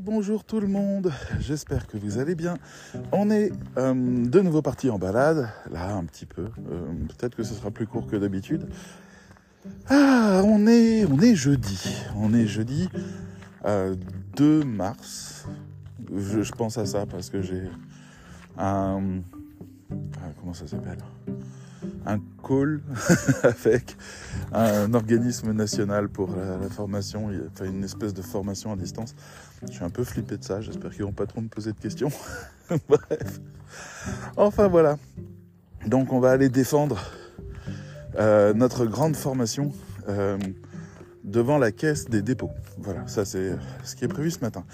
Bonjour tout le monde, j'espère que vous allez bien. On est euh, de nouveau parti en balade, là un petit peu, euh, peut-être que ce sera plus court que d'habitude. Ah, on est, on est jeudi, on est jeudi 2 euh, mars. Je, je, pense à ça parce que j'ai un... Ah, comment ça s'appelle? Un call avec un organisme national pour la, formation, une espèce de formation à distance. Je suis un peu flippé de ça, j'espère qu'ils vont pas trop me poser de questions. Bref. Enfin voilà. Donc on va aller défendre euh, notre grande formation euh, devant la caisse des dépôts. Voilà, ça c'est ce qui est prévu ce matin.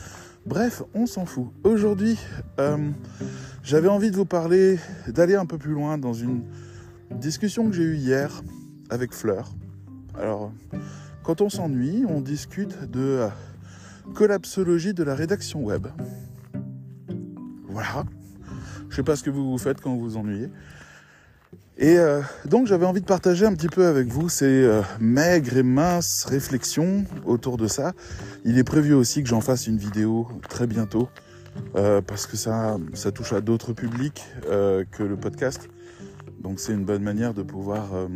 Bref, on s'en fout. Aujourd'hui, euh, j'avais envie de vous parler, d'aller un peu plus loin dans une Discussion que j'ai eue hier avec Fleur. Alors, quand on s'ennuie, on discute de euh, collapsologie de la rédaction web. Voilà. Je sais pas ce que vous faites quand vous vous ennuyez. Et euh, donc j'avais envie de partager un petit peu avec vous ces euh, maigres et minces réflexions autour de ça. Il est prévu aussi que j'en fasse une vidéo très bientôt parce que ça, touche à d'autres publics que le podcast. Donc c'est une bonne manière de pouvoir euh,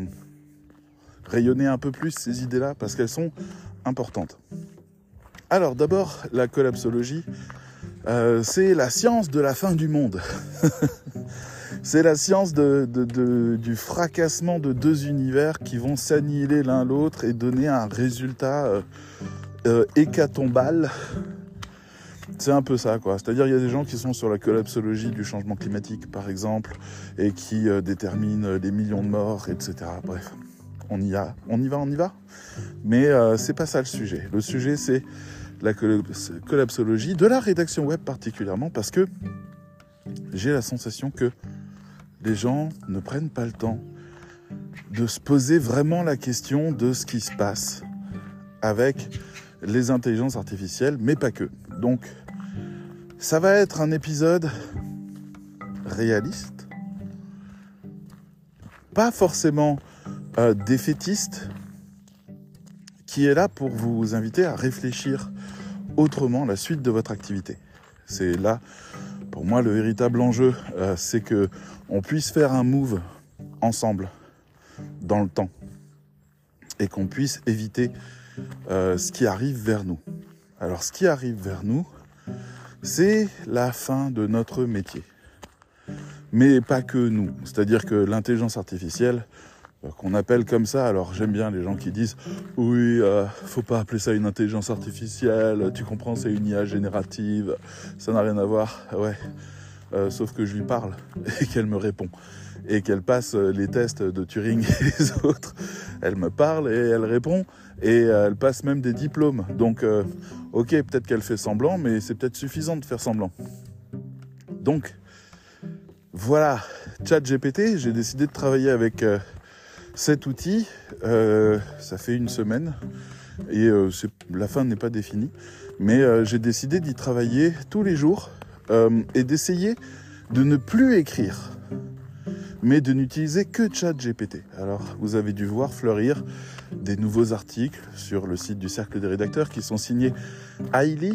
rayonner un peu plus ces idées-là parce qu'elles sont importantes. Alors d'abord, la collapsologie, euh, c'est la science de la fin du monde. c'est la science du fracassement de deux univers qui vont s'annihiler l'un l'autre et donner un résultat euh, hécatombal c'est un peu ça, quoi. C'est-à-dire, il y a des gens qui sont sur la collapsologie du changement climatique, par exemple, et qui euh, déterminent les millions de morts, etc. Bref, on y a, on y va, on y va. Mais euh, c'est pas ça le sujet. Le sujet, c'est la collapsologie de la rédaction web particulièrement, parce que j'ai la sensation que les gens ne prennent pas le temps de se poser vraiment la question de ce qui se passe avec les intelligences artificielles, mais pas que. Donc, ça va être un épisode réaliste, pas forcément euh, défaitiste, qui est là pour vous inviter à réfléchir autrement la suite de votre activité. C'est là, pour moi, le véritable enjeu, euh, c'est que on puisse faire un move ensemble dans le temps et qu'on puisse éviter euh, ce qui arrive vers nous. Alors ce qui arrive vers nous, c'est la fin de notre métier. Mais pas que nous. C'est-à-dire que l'intelligence artificielle, qu'on appelle comme ça, alors j'aime bien les gens qui disent oui, euh, faut pas appeler ça une intelligence artificielle, tu comprends, c'est une IA générative, ça n'a rien à voir. Ouais, euh, sauf que je lui parle et qu'elle me répond et qu'elle passe les tests de Turing et les autres. Elle me parle et elle répond et elle passe même des diplômes. Donc, euh, ok, peut-être qu'elle fait semblant, mais c'est peut-être suffisant de faire semblant. Donc, voilà, ChatGPT, j'ai décidé de travailler avec euh, cet outil. Euh, ça fait une semaine et la fin n'est pas définie, mais j'ai décidé d'y travailler tous les jours et d'essayer de ne plus écrire mais de n'utiliser que ChatGPT. Alors, vous avez dû voir fleurir des nouveaux articles sur le site du Cercle des rédacteurs qui sont signés Hailey,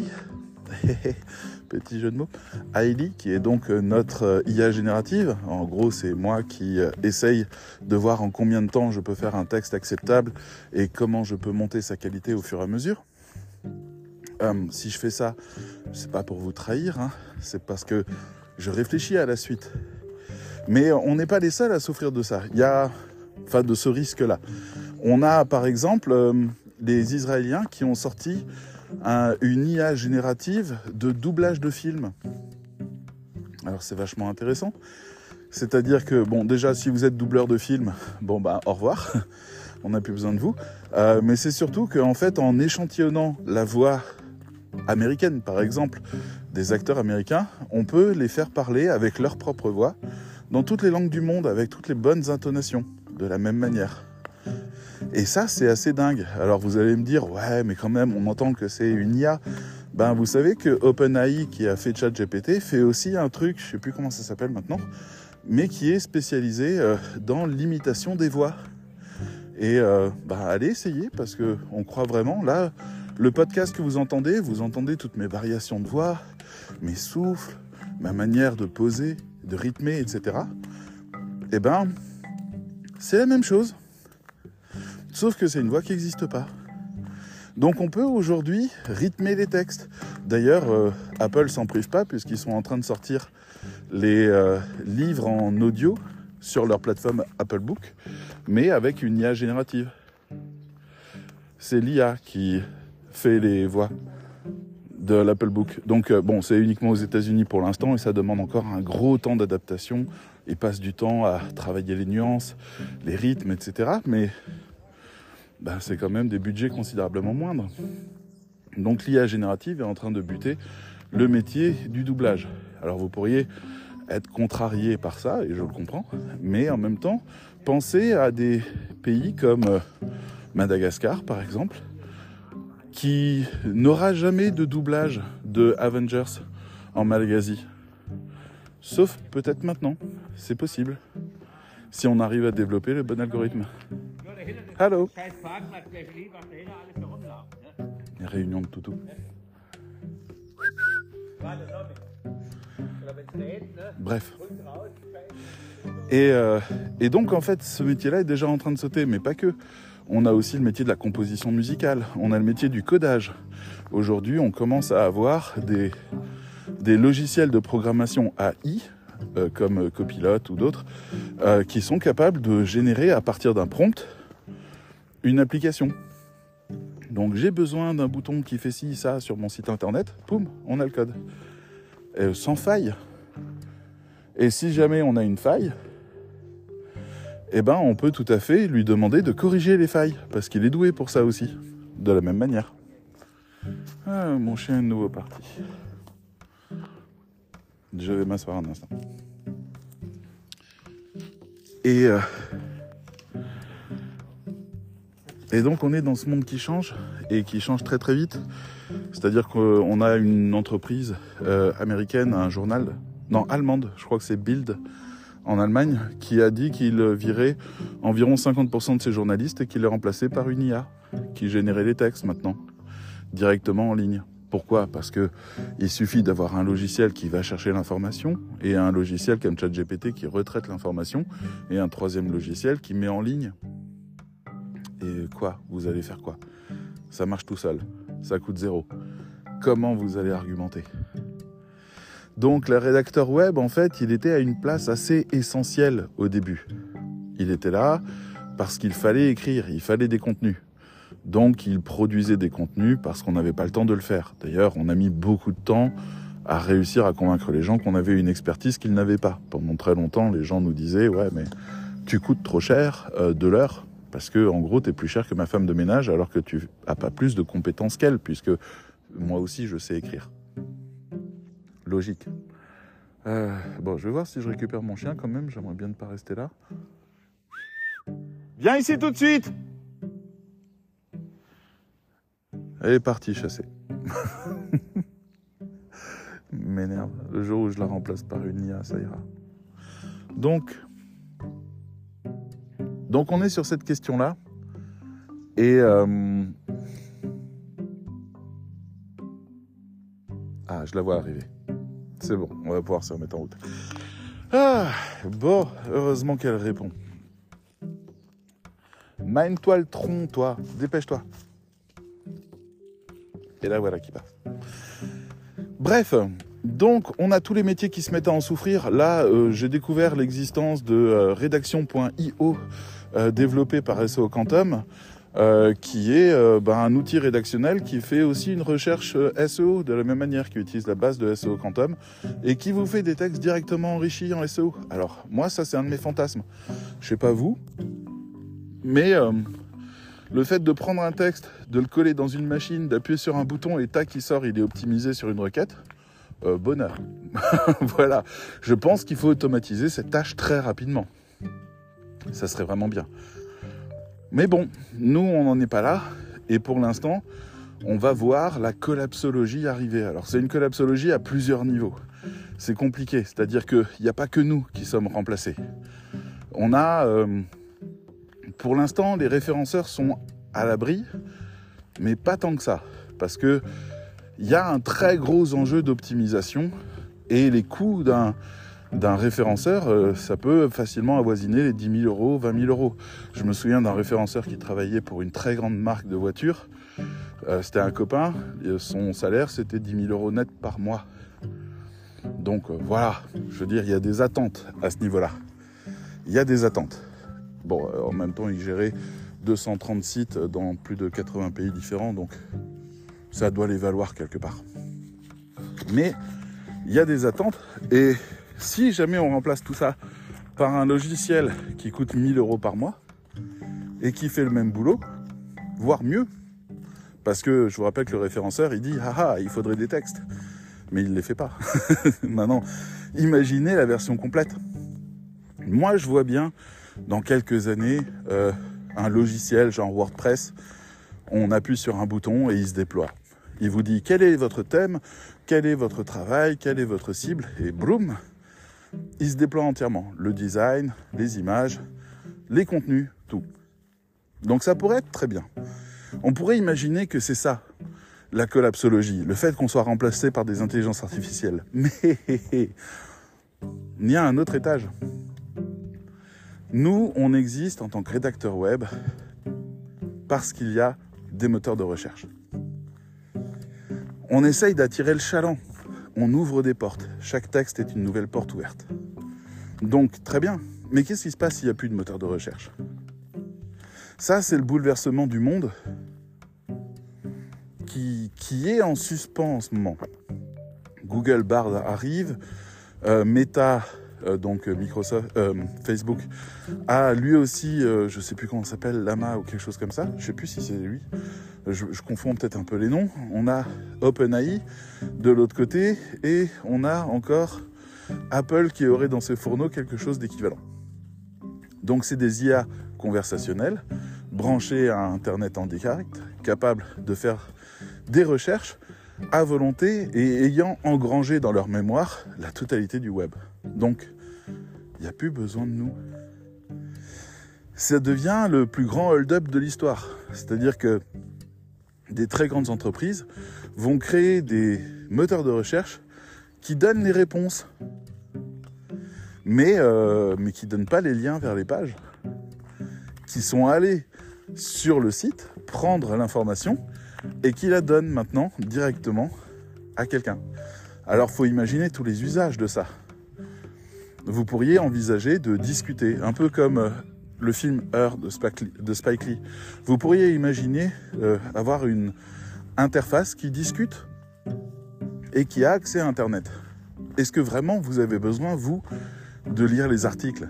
petit jeu de mots, Hailey, qui est donc euh, notre euh, IA générative. En gros, c'est moi qui euh, essaye de voir en combien de temps je peux faire un texte acceptable et comment je peux monter sa qualité au fur et à mesure. si je fais ça, c'est pas pour vous trahir, hein. c'est parce que je réfléchis à la suite. Mais on n'est pas les seuls à souffrir de ça. Il y a, enfin, de ce risque-là. On a, par exemple, euh, les Israéliens qui ont sorti une IA générative de doublage de films. Alors c'est vachement intéressant. C'est-à-dire que, bon, déjà, si vous êtes doubleur de films, bon, bah, au revoir. On n'a plus besoin de vous. Euh, mais c'est surtout qu'en fait, en échantillonnant la voix américaine, par exemple, des acteurs américains, on peut les faire parler avec leur propre voix dans toutes les langues du monde avec toutes les bonnes intonations, de la même manière. Et ça, c'est assez dingue. Alors vous allez me dire, ouais, mais quand même, on entend que c'est une IA. Ben, vous savez que OpenAI, qui a fait ChatGPT, fait aussi un truc, je sais plus comment ça s'appelle maintenant, mais qui est spécialisé euh, dans l'imitation des voix. Et euh, ben, allez essayer parce que on croit vraiment. Là, Le podcast que vous entendez, vous entendez toutes mes variations de voix, mes souffles, ma manière de poser, de rythmer, etc. Eh ben, c'est la même chose. Sauf que c'est une voix qui n'existe pas. Donc on peut aujourd'hui rythmer les textes. D'ailleurs, euh, Apple s'en prive pas puisqu'ils sont en train de sortir les euh, livres en audio sur leur plateforme Apple Book, mais avec une IA générative. C'est l'IA qui fait les voix de l'Apple Book. Donc euh, bon, c'est uniquement aux États-Unis pour l'instant et ça demande encore un gros temps d'adaptation. Ils passent du temps à travailler les nuances, les rythmes, etc. Mais ben, c'est quand même des budgets considérablement moindres. Donc l'IA générative est en train de buter le métier du doublage. Alors vous pourriez être contrarié par ça, et je le comprends, mais en même temps, pensez à des pays comme euh, Madagascar par exemple, qui n'aura jamais de doublage de Avengers en Malagasy. Sauf peut-être maintenant, c'est possible, si on arrive à développer le bon algorithme. Hallo. Réunion de toutou. Bref. Et, euh, et, donc en fait ce métier-là est déjà en train de sauter, mais pas que. On a aussi le métier de la composition musicale, on a le métier du codage. Aujourd'hui on commence à avoir des, des logiciels de programmation AI, euh, comme Copilot ou d'autres, euh, qui sont capables de générer à partir d'un prompt une application. Donc j'ai besoin d'un bouton qui fait ci, ça sur mon site internet, poum, on a le code. sans faille. Et si jamais on a une faille, eh ben on peut tout à fait lui demander de corriger les failles, parce qu'il est doué pour ça aussi, de la même manière. Ah, mon chien est de nouveau parti. Je vais m'asseoir un instant. Et euh, Et donc on est dans ce monde qui change et qui change très très vite. C'est-à-dire qu'on a une entreprise euh, américaine, un journal, non allemande, je crois que c'est Bild en Allemagne, qui a dit qu'il virait environ 50% de ses journalistes et qu'il les remplaçait par une IA qui générait les textes maintenant directement en ligne. Pourquoi? Parce que il suffit d'avoir un logiciel qui va chercher l'information et un logiciel comme ChatGPT qui retraite l'information et un troisième logiciel qui met en ligne quoi Vous allez faire quoi Ça marche tout seul. Ça coûte zéro. Comment vous allez argumenter Donc le rédacteur web, en fait, il était à une place assez essentielle au début. Il était là parce qu'il fallait écrire, il fallait des contenus. Donc il produisait des contenus parce qu'on n'avait pas le temps de le faire. D'ailleurs, on a mis beaucoup de temps à réussir à convaincre les gens qu'on avait une expertise qu'ils n'avaient pas. Pendant très longtemps, les gens nous disaient ouais mais tu coûtes trop cher euh, de l'heure parce que, en gros, tu es plus cher que ma femme de ménage alors que tu as pas plus de compétences qu'elle, puisque moi aussi, je sais écrire. Logique. Euh, bon, je vais voir si je récupère mon chien quand même. J'aimerais bien ne pas rester là. Viens ici tout de suite Elle est partie chasser. M'énerve. Le jour où je la remplace par une IA, ça ira. Donc, donc on est sur cette question-là. Et... Euh, ah, je la vois arriver. C'est bon, on va pouvoir se remettre en route. Ah, bon, heureusement qu'elle répond. Mine-toi le tronc, toi. Dépêche-toi. Et là, voilà qui passe. Bref, donc, on a tous les métiers qui se mettent à en souffrir. Là, euh, j'ai découvert l'existence de euh, rédaction.io développé par SEO Quantum, euh, qui est euh, ben, un outil rédactionnel qui fait aussi une recherche SEO de la même manière, qui utilise la base de SEO Quantum et qui vous fait des textes directement enrichis en SEO. Alors moi, ça c'est un de mes fantasmes. Je sais pas vous, mais le fait de prendre un texte, de le coller dans une machine, d'appuyer sur un bouton et tac, qui sort, il est optimisé sur une requête. bonheur. voilà. Je pense qu'il faut automatiser cette tâche très rapidement. Ça serait vraiment bien. Mais bon, nous, on n'en est pas là. Et pour l'instant, on va voir la collapsologie arriver. Alors, c'est une collapsologie à plusieurs niveaux. C'est compliqué, c'est-à-dire qu'il n'y a pas que nous qui sommes remplacés. On a, euh, pour l'instant, les référenceurs sont à l'abri, mais pas tant que ça. parce que il y a un très gros enjeu d'optimisation et les coûts d'un d'un référenceur, euh, ça peut facilement avoisiner les 10 000 euros, 20 000 euros. Je me souviens d'un référenceur qui travaillait pour une très grande marque de voitures. Euh, c'était un copain, son salaire c'était 10 000 euros net par mois. Donc euh, voilà, je veux dire, il y a des attentes à ce niveau-là. Il y a des attentes. Bon, en même temps, il gérait 230 sites dans plus de 80 pays différents, donc ça doit les valoir quelque part. Mais il y a des attentes et si jamais on remplace tout ça par un logiciel qui coûte 1000 euros par mois et qui fait le même boulot, voire mieux, parce que je vous rappelle que le référenceur il dit ah ah il faudrait des textes, mais il ne les fait pas. Maintenant, imaginez la version complète. Moi je vois bien dans quelques années euh, un logiciel genre WordPress, on appuie sur un bouton et il se déploie. Il vous dit quel est votre thème, quel est votre travail, quelle est votre cible, et boum, il se déploie entièrement. Le design, les images, les contenus, tout. Donc ça pourrait être très bien. On pourrait imaginer que c'est ça, la collapsologie, le fait qu'on soit remplacé par des intelligences artificielles. Mais il y a un autre étage. Nous, on existe en tant que rédacteur web parce qu'il y a des moteurs de recherche. On essaye d'attirer le chaland on ouvre des portes. Chaque texte est une nouvelle porte ouverte. Donc très bien, mais qu'est-ce qui se passe s'il n'y a plus de moteur de recherche? Ça, c'est le bouleversement du monde qui, est en suspens en ce moment. Google Bard arrive, euh, Meta, euh, donc Microsoft, euh, Facebook, a lui aussi, je ne sais plus comment s'appelle, Lama ou quelque chose comme ça, je sais plus si c'est lui, je, confonds peut-être un peu les noms. On a OpenAI de l'autre côté et on a encore Apple qui aurait dans ses fourneaux quelque chose d'équivalent. Donc c'est des IA conversationnels branchés à Internet en direct, capables de faire des recherches à volonté et ayant engrangé dans leur mémoire la totalité du web. Donc, il n'y a plus besoin de nous. Ça devient le plus grand hold-up de l'histoire. C'est-à-dire que des très grandes entreprises vont créer des moteurs de recherche qui donnent les réponses, mais, euh, qui ne donnent pas les liens vers les pages, qui sont allés sur le site prendre l'information et qui la donnent maintenant directement à quelqu'un. Alors faut imaginer tous les usages de ça. Vous pourriez envisager de discuter, un peu comme euh, le film Heure de Spike Lee, vous pourriez imaginer euh, avoir une interface qui discute et qui a accès à Internet. Est-ce que vraiment vous avez besoin, vous, de lire les articles?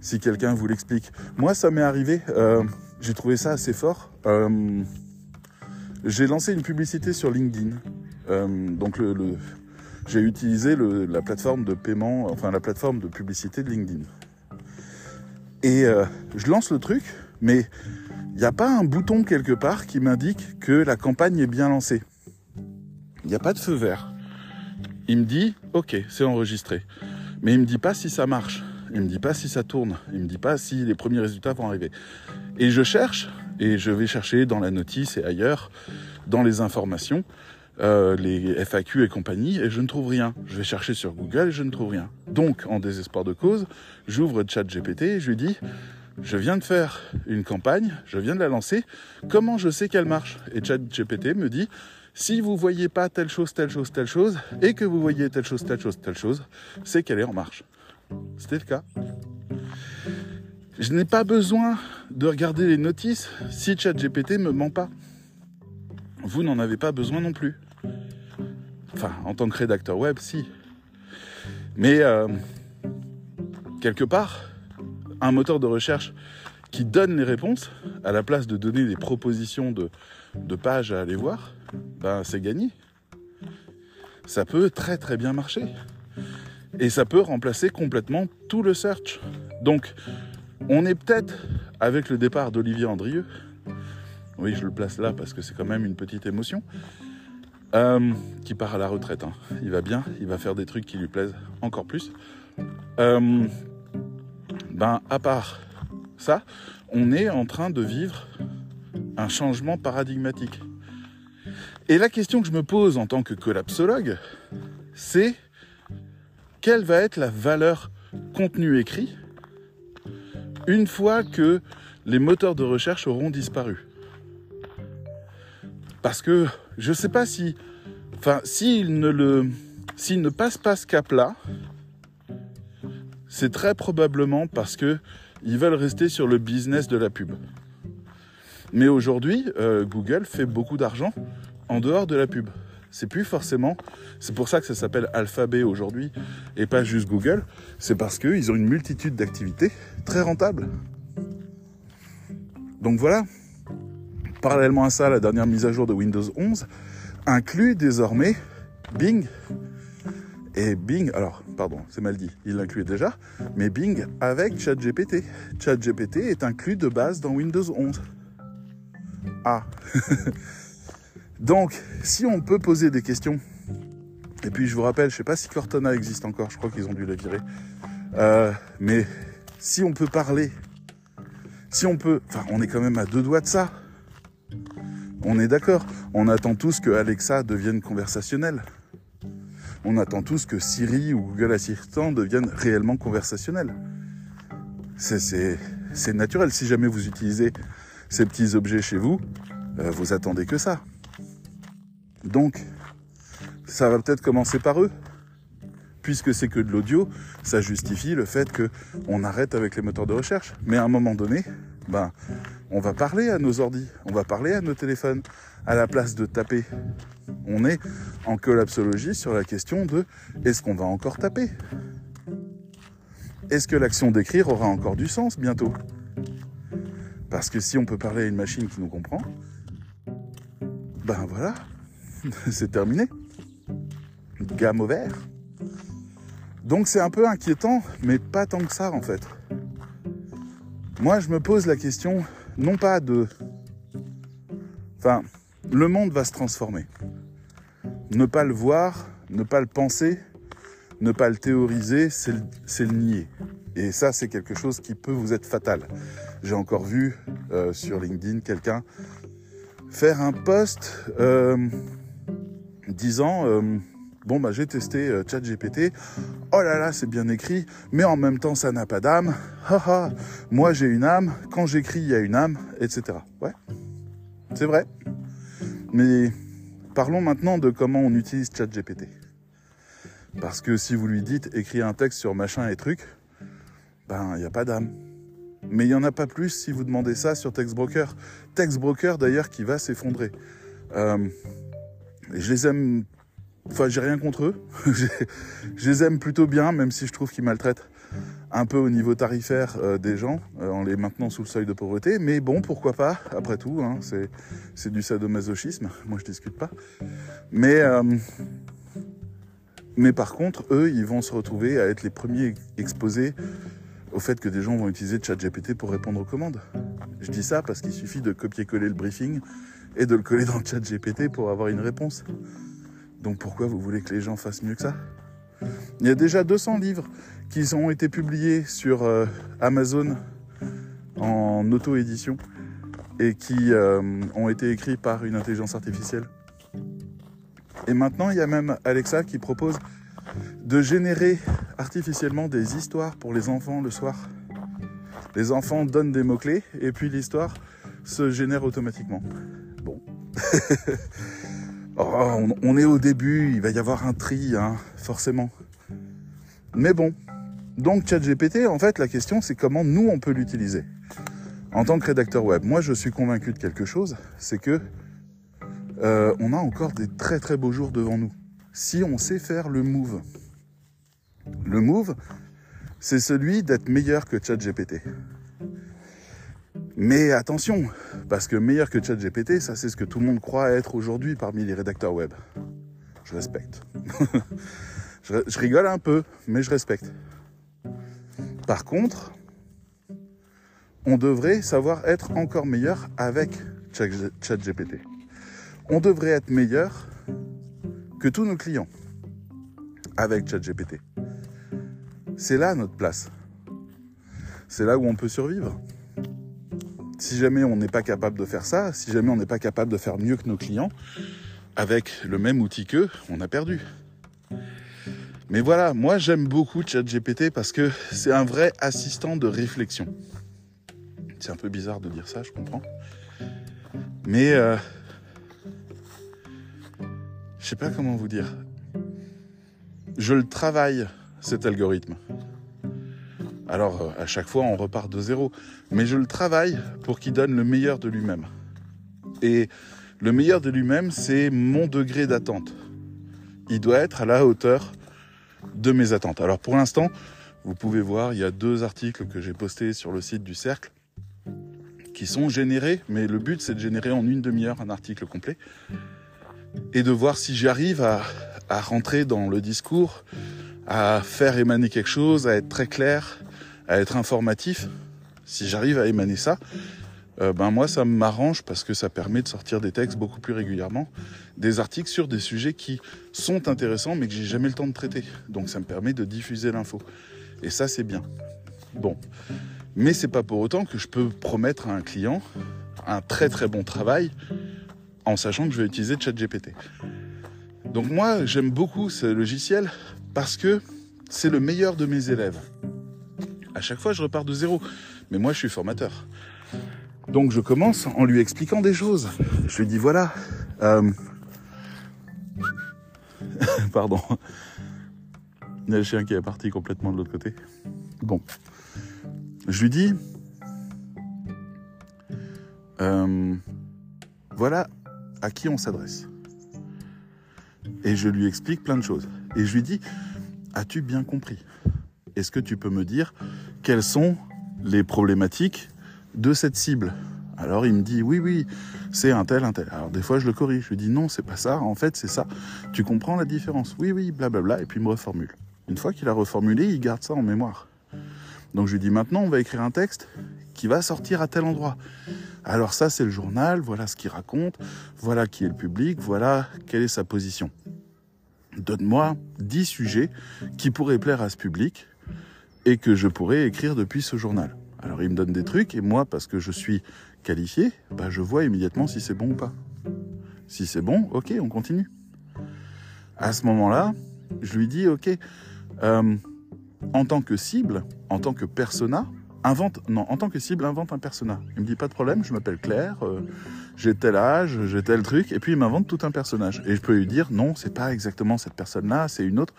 Si quelqu'un vous l'explique. Moi, ça m'est arrivé, euh, j'ai trouvé ça assez fort. J'ai lancé une publicité sur LinkedIn. donc le, j'ai utilisé la plateforme de paiement, enfin la plateforme de publicité de LinkedIn. Et euh, je lance le truc, mais il n'y a pas un bouton quelque part qui m'indique que la campagne est bien lancée. Il n'y a pas de feu vert. Il me dit, ok, c'est enregistré. Mais il me dit pas si ça marche. Il me dit pas si ça tourne. Il me dit pas si les premiers résultats vont arriver. Et je cherche, et je vais chercher dans la notice et ailleurs, dans les informations, euh, les FAQ et compagnie, et je ne trouve rien. Je vais chercher sur Google je ne trouve rien. Donc, en désespoir de cause, j'ouvre ChatGPT et je lui dis, je viens de faire une campagne, je viens de la lancer, comment je sais qu'elle marche? Et ChatGPT me dit, si vous voyez pas telle chose, telle chose, telle chose, et que vous voyez telle chose, telle chose, telle chose, c'est qu'elle est en marche. C'était le cas. Je n'ai pas besoin de regarder les notices si ChatGPT me ment pas vous n'en avez pas besoin non plus. Enfin, en tant que rédacteur web, si. Mais euh, quelque part, un moteur de recherche qui donne les réponses, à la place de donner des propositions de, pages à aller voir, ben c'est gagné. Ça peut très très bien marcher. Et ça peut remplacer complètement tout le search. Donc, on est peut-être, avec le départ d'Olivier Andrieux, oui, je le place là parce que c'est quand même une petite émotion. Euh, qui part à la retraite. Hein. Il va bien, il va faire des trucs qui lui plaisent encore plus. Euh, ben, à part ça, on est en train de vivre un changement paradigmatique. Et la question que je me pose en tant que collapsologue, c'est quelle va être la valeur contenu écrit une fois que les moteurs de recherche auront disparu? Parce que je ne sais pas si, enfin, s'ils ne le, s'ils ne passent pas ce cap-là, c'est très probablement parce que ils veulent rester sur le business de la pub. Mais aujourd'hui, euh, Google fait beaucoup d'argent en dehors de la pub. C'est plus forcément. C'est pour ça que ça s'appelle Alphabet aujourd'hui et pas juste Google. C'est parce qu'ils ont une multitude d'activités très rentables. Donc voilà. Parallèlement à ça, la dernière mise à jour de Windows 11 inclut désormais Bing. Et Bing, alors, pardon, c'est mal dit, il l'incluait déjà, mais Bing avec ChatGPT. ChatGPT est inclus de base dans Windows 11. Ah Donc, si on peut poser des questions, et puis je vous rappelle, je ne sais pas si Cortana existe encore, je crois qu'ils ont dû la virer, euh, mais si on peut parler, si on peut, enfin, on est quand même à deux doigts de ça. On est d'accord. On attend tous que Alexa devienne conversationnelle. On attend tous que Siri ou Google Assistant deviennent réellement conversationnels. C'est naturel. Si jamais vous utilisez ces petits objets chez vous, euh, vous attendez que ça. Donc, ça va peut-être commencer par eux. Puisque c'est que de l'audio, ça justifie le fait qu'on arrête avec les moteurs de recherche. Mais à un moment donné, ben, on va parler à nos ordis, on va parler à nos téléphones, à la place de taper. On est en collapsologie sur la question de est-ce qu'on va encore taper? Est-ce que l'action d'écrire aura encore du sens bientôt? Parce que si on peut parler à une machine qui nous comprend, ben voilà, c'est terminé. Gamme au vert. Donc c'est un peu inquiétant, mais pas tant que ça en fait. Moi je me pose la question, non pas de... Enfin, le monde va se transformer. Ne pas le voir, ne pas le penser, ne pas le théoriser, c'est le, nier. Et ça, c'est quelque chose qui peut vous être fatal. J'ai encore vu euh, sur LinkedIn quelqu'un faire un post euh, disant euh, bon bah j'ai testé euh, ChatGPT, oh là là c'est bien écrit, mais en même temps ça n'a pas d'âme, haha, moi j'ai une âme, quand j'écris il y a une âme, etc. Ouais, c'est vrai. Mais parlons maintenant de comment on utilise ChatGPT. Parce que si vous lui dites écrire un texte sur machin et truc, ben il n'y a pas d'âme. Mais il n'y en a pas plus si vous demandez ça sur TextBroker. TextBroker d'ailleurs qui va s'effondrer. Euh, je les aime, enfin j'ai rien contre eux. je les aime plutôt bien, même si je trouve qu'ils maltraitent un peu au niveau tarifaire euh, des gens euh, en les maintenant sous le seuil de pauvreté. Mais bon, pourquoi pas Après tout, hein, c'est du sadomasochisme. Moi, je discute pas. Mais mais par contre, eux, ils vont se retrouver à être les premiers exposés au fait que des gens vont utiliser ChatGPT pour répondre aux commandes. Je dis ça parce qu'il suffit de copier-coller le briefing et de le coller dans le ChatGPT pour avoir une réponse. Donc pourquoi vous voulez que les gens fassent mieux que ça? Il y a déjà 200 livres qui ont été publiés sur euh, Amazon en auto-édition et qui euh, ont été écrits par une intelligence artificielle. Et maintenant, il y a même Alexa qui propose de générer artificiellement des histoires pour les enfants le soir. Les enfants donnent des mots-clés et puis l'histoire se génère automatiquement. Bon. Oh, on, est au début, il va y avoir un tri, hein, forcément. Mais bon. Donc ChatGPT, en fait, la question c'est comment nous on peut l'utiliser. En tant que rédacteur web, moi je suis convaincu de quelque chose, c'est que euh, on a encore des très très beaux jours devant nous. Si on sait faire le move. Le move, c'est celui d'être meilleur que ChatGPT. Mais attention, parce que meilleur que ChatGPT, ça c'est ce que tout le monde croit être aujourd'hui parmi les rédacteurs web. Je respecte. je, rigole un peu, mais je respecte. Par contre, on devrait savoir être encore meilleur avec ChatGPT. On devrait être meilleur que tous nos clients avec ChatGPT. C'est là notre place. C'est là où on peut survivre. Si jamais on n'est pas capable de faire ça, si jamais on n'est pas capable de faire mieux que nos clients, avec le même outil qu'eux, on a perdu. Mais voilà, moi j'aime beaucoup ChatGPT parce que c'est un vrai assistant de réflexion. C'est un peu bizarre de dire ça, je comprends. Mais euh, je sais pas comment vous dire. Je le travaille cet algorithme. Alors euh, à chaque fois on repart de zéro, mais je le travaille pour qu'il donne le meilleur de lui-même. Et le meilleur de lui-même, c'est mon degré d'attente. Il doit être à la hauteur de mes attentes. Alors pour l'instant, vous pouvez voir, il y a deux articles que j'ai postés sur le site du Cercle qui sont générés, mais le but c'est de générer en une demi-heure un article complet et de voir si j'arrive à, à rentrer dans le discours, à faire émaner quelque chose, à être très clair, à être informatif. Si j'arrive à émaner ça, euh, ben moi ça m'arrange parce que ça permet de sortir des textes beaucoup plus régulièrement, des articles sur des sujets qui sont intéressants mais que j'ai jamais le temps de traiter. Donc ça me permet de diffuser l'info. Et ça c'est bien. Bon. Mais c'est pas pour autant que je peux promettre à un client un très très bon travail en sachant que je vais utiliser ChatGPT. Donc moi j'aime beaucoup ce logiciel parce que c'est le meilleur de mes élèves. À chaque fois je repars de zéro. Mais moi je suis formateur. Donc je commence en lui expliquant des choses. Je lui dis voilà. Euh... Pardon. Il y a le chien qui est parti complètement de l'autre côté. Bon. Je lui dis euh... voilà à qui on s'adresse. Et je lui explique plein de choses. Et je lui dis as-tu bien compris? Est-ce que tu peux me dire quelles sont les problématiques de cette cible? Alors il me dit oui oui c'est un tel un tel. Alors des fois je le corrige, je lui dis non c'est pas ça, en fait c'est ça. Tu comprends la différence? Oui oui blablabla et puis il me reformule. Une fois qu'il a reformulé, il garde ça en mémoire. Donc je lui dis maintenant on va écrire un texte qui va sortir à tel endroit. Alors ça c'est le journal, voilà ce qu'il raconte, voilà qui est le public, voilà quelle est sa position. Donne-moi 10 sujets qui pourraient plaire à ce public et que je pourrais écrire depuis ce journal. Alors il me donne des trucs et moi, parce que je suis qualifié, bah, je vois immédiatement si c'est bon ou pas. Si c'est bon, ok, on continue. À ce moment-là, je lui dis, ok, euh, en tant que cible, en tant que persona, invente, non, en tant que cible, invente un persona. Il me dit, pas de problème, je m'appelle Claire, euh, j'ai tel âge, j'ai tel truc, et puis il m'invente tout un personnage. Et je peux lui dire, non, c'est pas exactement cette personne-là, c'est une autre.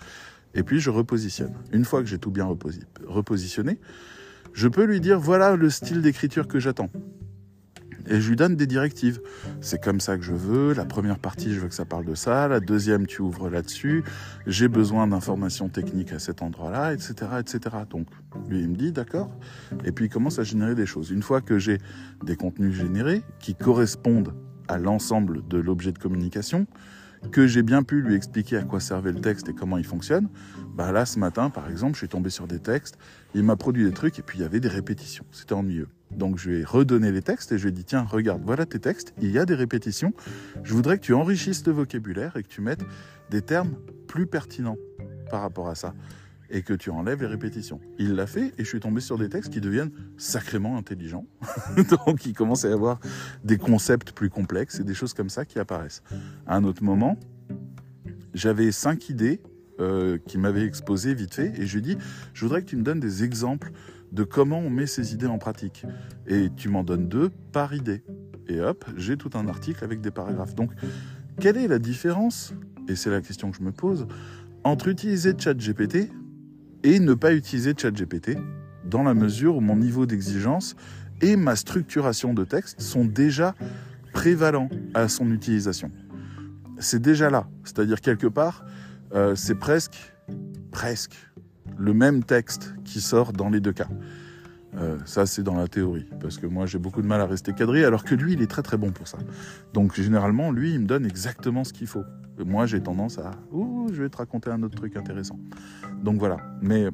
Et puis je repositionne. Une fois que j'ai tout bien repositionné, je peux lui dire voilà le style d'écriture que j'attends. Et je lui donne des directives. C'est comme ça que je veux. La première partie, je veux que ça parle de ça. La deuxième, tu ouvres là-dessus. J'ai besoin d'informations techniques à cet endroit-là, etc., etc. Donc, lui, il me dit d'accord. Et puis, il commence à générer des choses. Une fois que j'ai des contenus générés qui correspondent à l'ensemble de l'objet de communication, que j'ai bien pu lui expliquer à quoi servait le texte et comment il fonctionne, bah là, ce matin, par exemple, je suis tombé sur des textes, il m'a produit des trucs et puis il y avait des répétitions. C'était ennuyeux. Donc je lui ai redonné les textes et je lui ai dit, tiens, regarde, voilà tes textes, il y a des répétitions. Je voudrais que tu enrichisses le vocabulaire et que tu mettes des termes plus pertinents par rapport à ça et que tu enlèves les répétitions. Il l'a fait et je suis tombé sur des textes qui deviennent sacrément intelligents. Donc il commence à y avoir des concepts plus complexes et des choses comme ça qui apparaissent. À un autre moment, j'avais cinq idées euh, qui m'avaient exposées vite fait et je lui ai dit, je voudrais que tu me donnes des exemples de comment on met ces idées en pratique. Et tu m'en donnes deux par idée. Et hop, j'ai tout un article avec des paragraphes. Donc, quelle est la différence, et c'est la question que je me pose, entre utiliser ChatGPT et ne pas utiliser ChatGPT dans la mesure où mon niveau d'exigence et ma structuration de texte sont déjà prévalents à son utilisation. C'est déjà là, c'est-à-dire quelque part, euh, c'est presque, presque le même texte qui sort dans les deux cas. Euh, ça, c'est dans la théorie, parce que moi, j'ai beaucoup de mal à rester cadré, alors que lui, il est très très bon pour ça. Donc, généralement, lui, il me donne exactement ce qu'il faut. moi, j'ai tendance à, ouh, je vais te raconter un autre truc intéressant. Donc voilà. Mais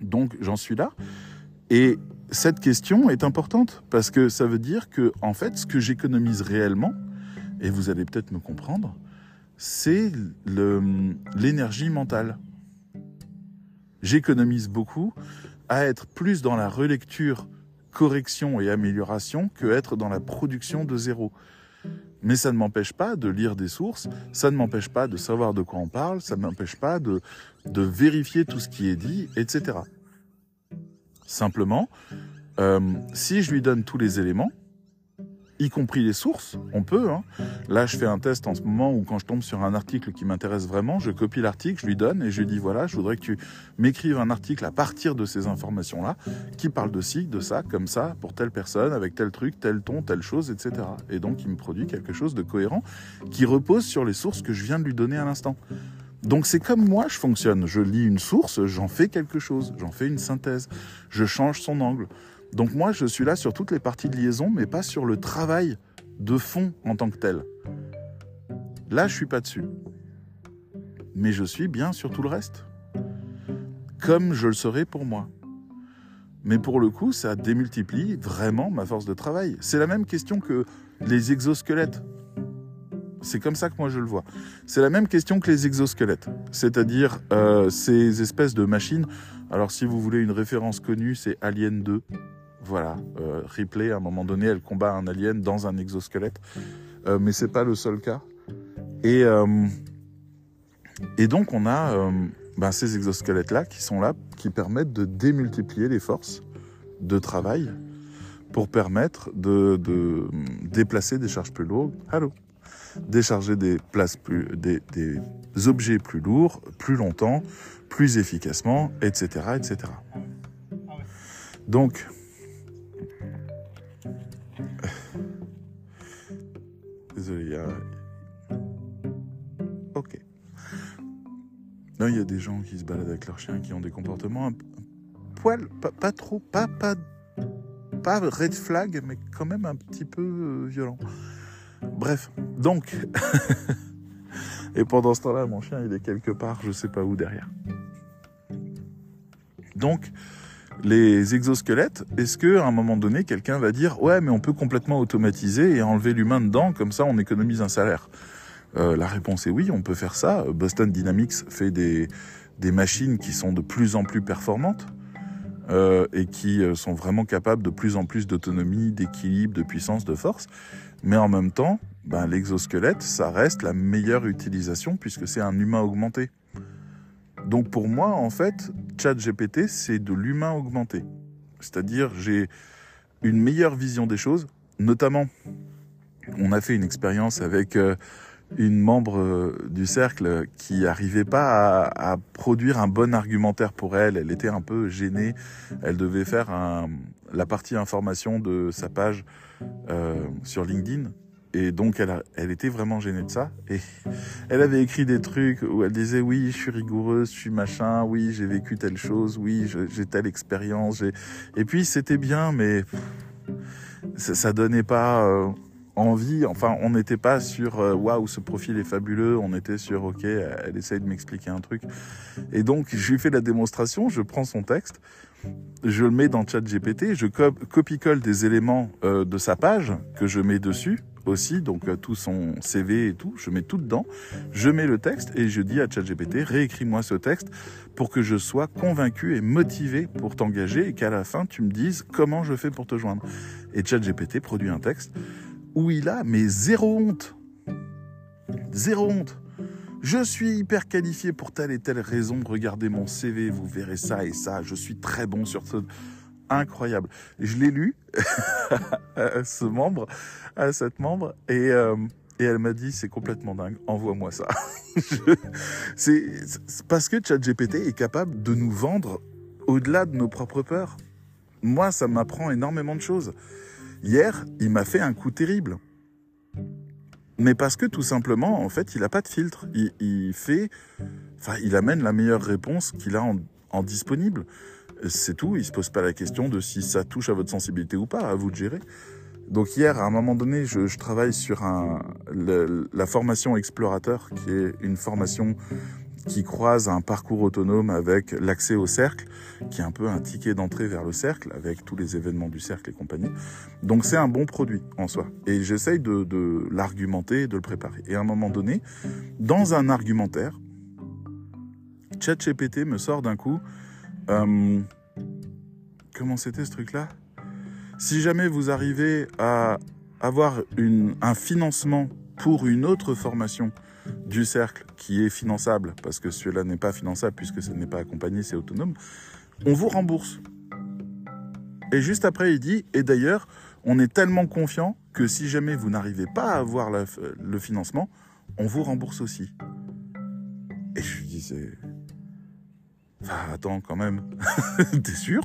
donc j'en suis là. Et cette question est importante parce que ça veut dire que en fait, ce que j'économise réellement, et vous allez peut-être me comprendre, c'est l'énergie mentale. J'économise beaucoup à être plus dans la relecture, correction et amélioration que être dans la production de zéro. Mais ça ne m'empêche pas de lire des sources, ça ne m'empêche pas de savoir de quoi on parle, ça ne m'empêche pas de, de vérifier tout ce qui est dit, etc. Simplement, euh, si je lui donne tous les éléments, y compris les sources, on peut. Hein. Là, je fais un test en ce moment où quand je tombe sur un article qui m'intéresse vraiment, je copie l'article, je lui donne et je lui dis voilà, je voudrais que tu m'écrives un article à partir de ces informations-là, qui parle de ci, de ça, comme ça, pour telle personne, avec tel truc, tel ton, telle chose, etc. Et donc, il me produit quelque chose de cohérent qui repose sur les sources que je viens de lui donner à l'instant. Donc c'est comme moi je fonctionne. Je lis une source, j'en fais quelque chose, j'en fais une synthèse, je change son angle. Donc moi, je suis là sur toutes les parties de liaison, mais pas sur le travail de fond en tant que tel. Là, je suis pas dessus. Mais je suis bien sur tout le reste. Comme je le serais pour moi. Mais pour le coup, ça démultiplie vraiment ma force de travail. C'est la même question que les exosquelettes. C'est comme ça que moi je le vois. C'est la même question que les exosquelettes. C'est-à-dire euh, ces espèces de machines. Alors si vous voulez une référence connue, c'est Alien 2. Voilà, euh, Ripley, à un moment donné, elle combat un alien dans un exosquelette, euh, mais c'est pas le seul cas. Et, euh, et donc on a euh, ben, ces exosquelettes-là qui sont là, qui permettent de démultiplier les forces de travail pour permettre de, de déplacer des charges plus lourdes. Allô? Décharger des places plus, des, des objets plus lourds, plus longtemps, plus efficacement, etc., etc. Donc, Désolé, a... Ok. Non, il y a des gens qui se baladent avec leurs chiens qui ont des comportements un, un poil, pas, pas, trop, pas, pas, pas red flag, mais quand même un petit peu euh, violent. Bref, donc... Et pendant ce temps-là, mon chien, il est quelque part, je sais pas où derrière. Donc, les exosquelettes, est-ce que à un moment donné, quelqu'un va dire ouais, mais on peut complètement automatiser et enlever l'humain dedans, comme ça, on économise un salaire? Euh, La réponse est oui, on peut faire ça. Boston Dynamics fait des des machines qui sont de plus en plus performantes euh, et qui euh, sont vraiment capables de plus en plus d'autonomie, d'équilibre, de puissance, de force. Mais en même temps, ben, l'exosquelette, ça reste la meilleure utilisation puisque c'est un humain augmenté. Donc pour moi, en fait, ChatGPT, c'est de l'humain augmenté. C'est-à-dire, j'ai une meilleure vision des choses, notamment, on a fait une expérience avec euh, une membre euh, du cercle qui n'arrivait pas à, produire un bon argumentaire pour elle. Elle était un peu gênée. Elle devait faire la partie information de sa page euh, sur LinkedIn. Et donc, elle, était vraiment gênée de ça. Et elle avait écrit des trucs où elle disait oui, je suis rigoureuse, je suis machin, oui, j'ai vécu telle chose, oui, j'ai telle expérience. Et puis, c'était bien, mais ça, ça donnait pas euh, envie. Enfin, on n'était pas sur euh, waouh, ce profil est fabuleux. On était sur ok, elle essaye de m'expliquer un truc. Et donc, je lui fais la démonstration. Je prends son texte, je le mets dans ChatGPT, je copie-colle des éléments euh, de sa page que je mets dessus aussi, donc euh, tout son CV et tout, je mets tout dedans, je mets le texte et je dis à ChatGPT, réécris-moi ce texte pour que je sois convaincu et motivé pour t'engager et qu'à la fin tu me dises comment je fais pour te joindre. Et ChatGPT produit un texte où il a mais zéro honte. Zéro honte. Je suis hyper qualifié pour telle et telle raison. Regardez mon CV, vous verrez ça et ça. Je suis très bon sur ce incroyable. Je l'ai lu, ce membre, à cette membre, et, euh, et elle m'a dit c'est complètement dingue, envoie-moi ça. c'est parce que ChatGPT est capable de nous vendre au-delà de nos propres peurs. Moi, ça m'apprend énormément de choses. Hier, il m'a fait un coup terrible. Mais parce que tout simplement, en fait, il n'a pas de filtre. Il, fait, enfin, il amène la meilleure réponse qu'il a en disponible. C'est tout. Il se pose pas la question de si ça touche à votre sensibilité ou pas. À vous de gérer. Donc hier, à un moment donné, je, travaille sur la formation explorateur, qui est une formation qui croise un parcours autonome avec l'accès au cercle, qui est un peu un ticket d'entrée vers le cercle, avec tous les événements du cercle et compagnie. Donc c'est un bon produit en soi. Et j'essaye de, de l'argumenter, de le préparer. Et à un moment donné, dans un argumentaire, ChatGPT me sort d'un coup... Euh, comment c'était ce truc-là? Si jamais vous arrivez à avoir un financement pour une autre formation du cercle qui est finançable, parce que celui-là n'est pas finançable puisque ce n'est pas accompagné, c'est autonome, on vous rembourse. Et juste après, il dit, et d'ailleurs, on est tellement confiant que si jamais vous n'arrivez pas à avoir le financement, on vous rembourse aussi. Et je lui disais, enfin, attends quand même, t'es sûr?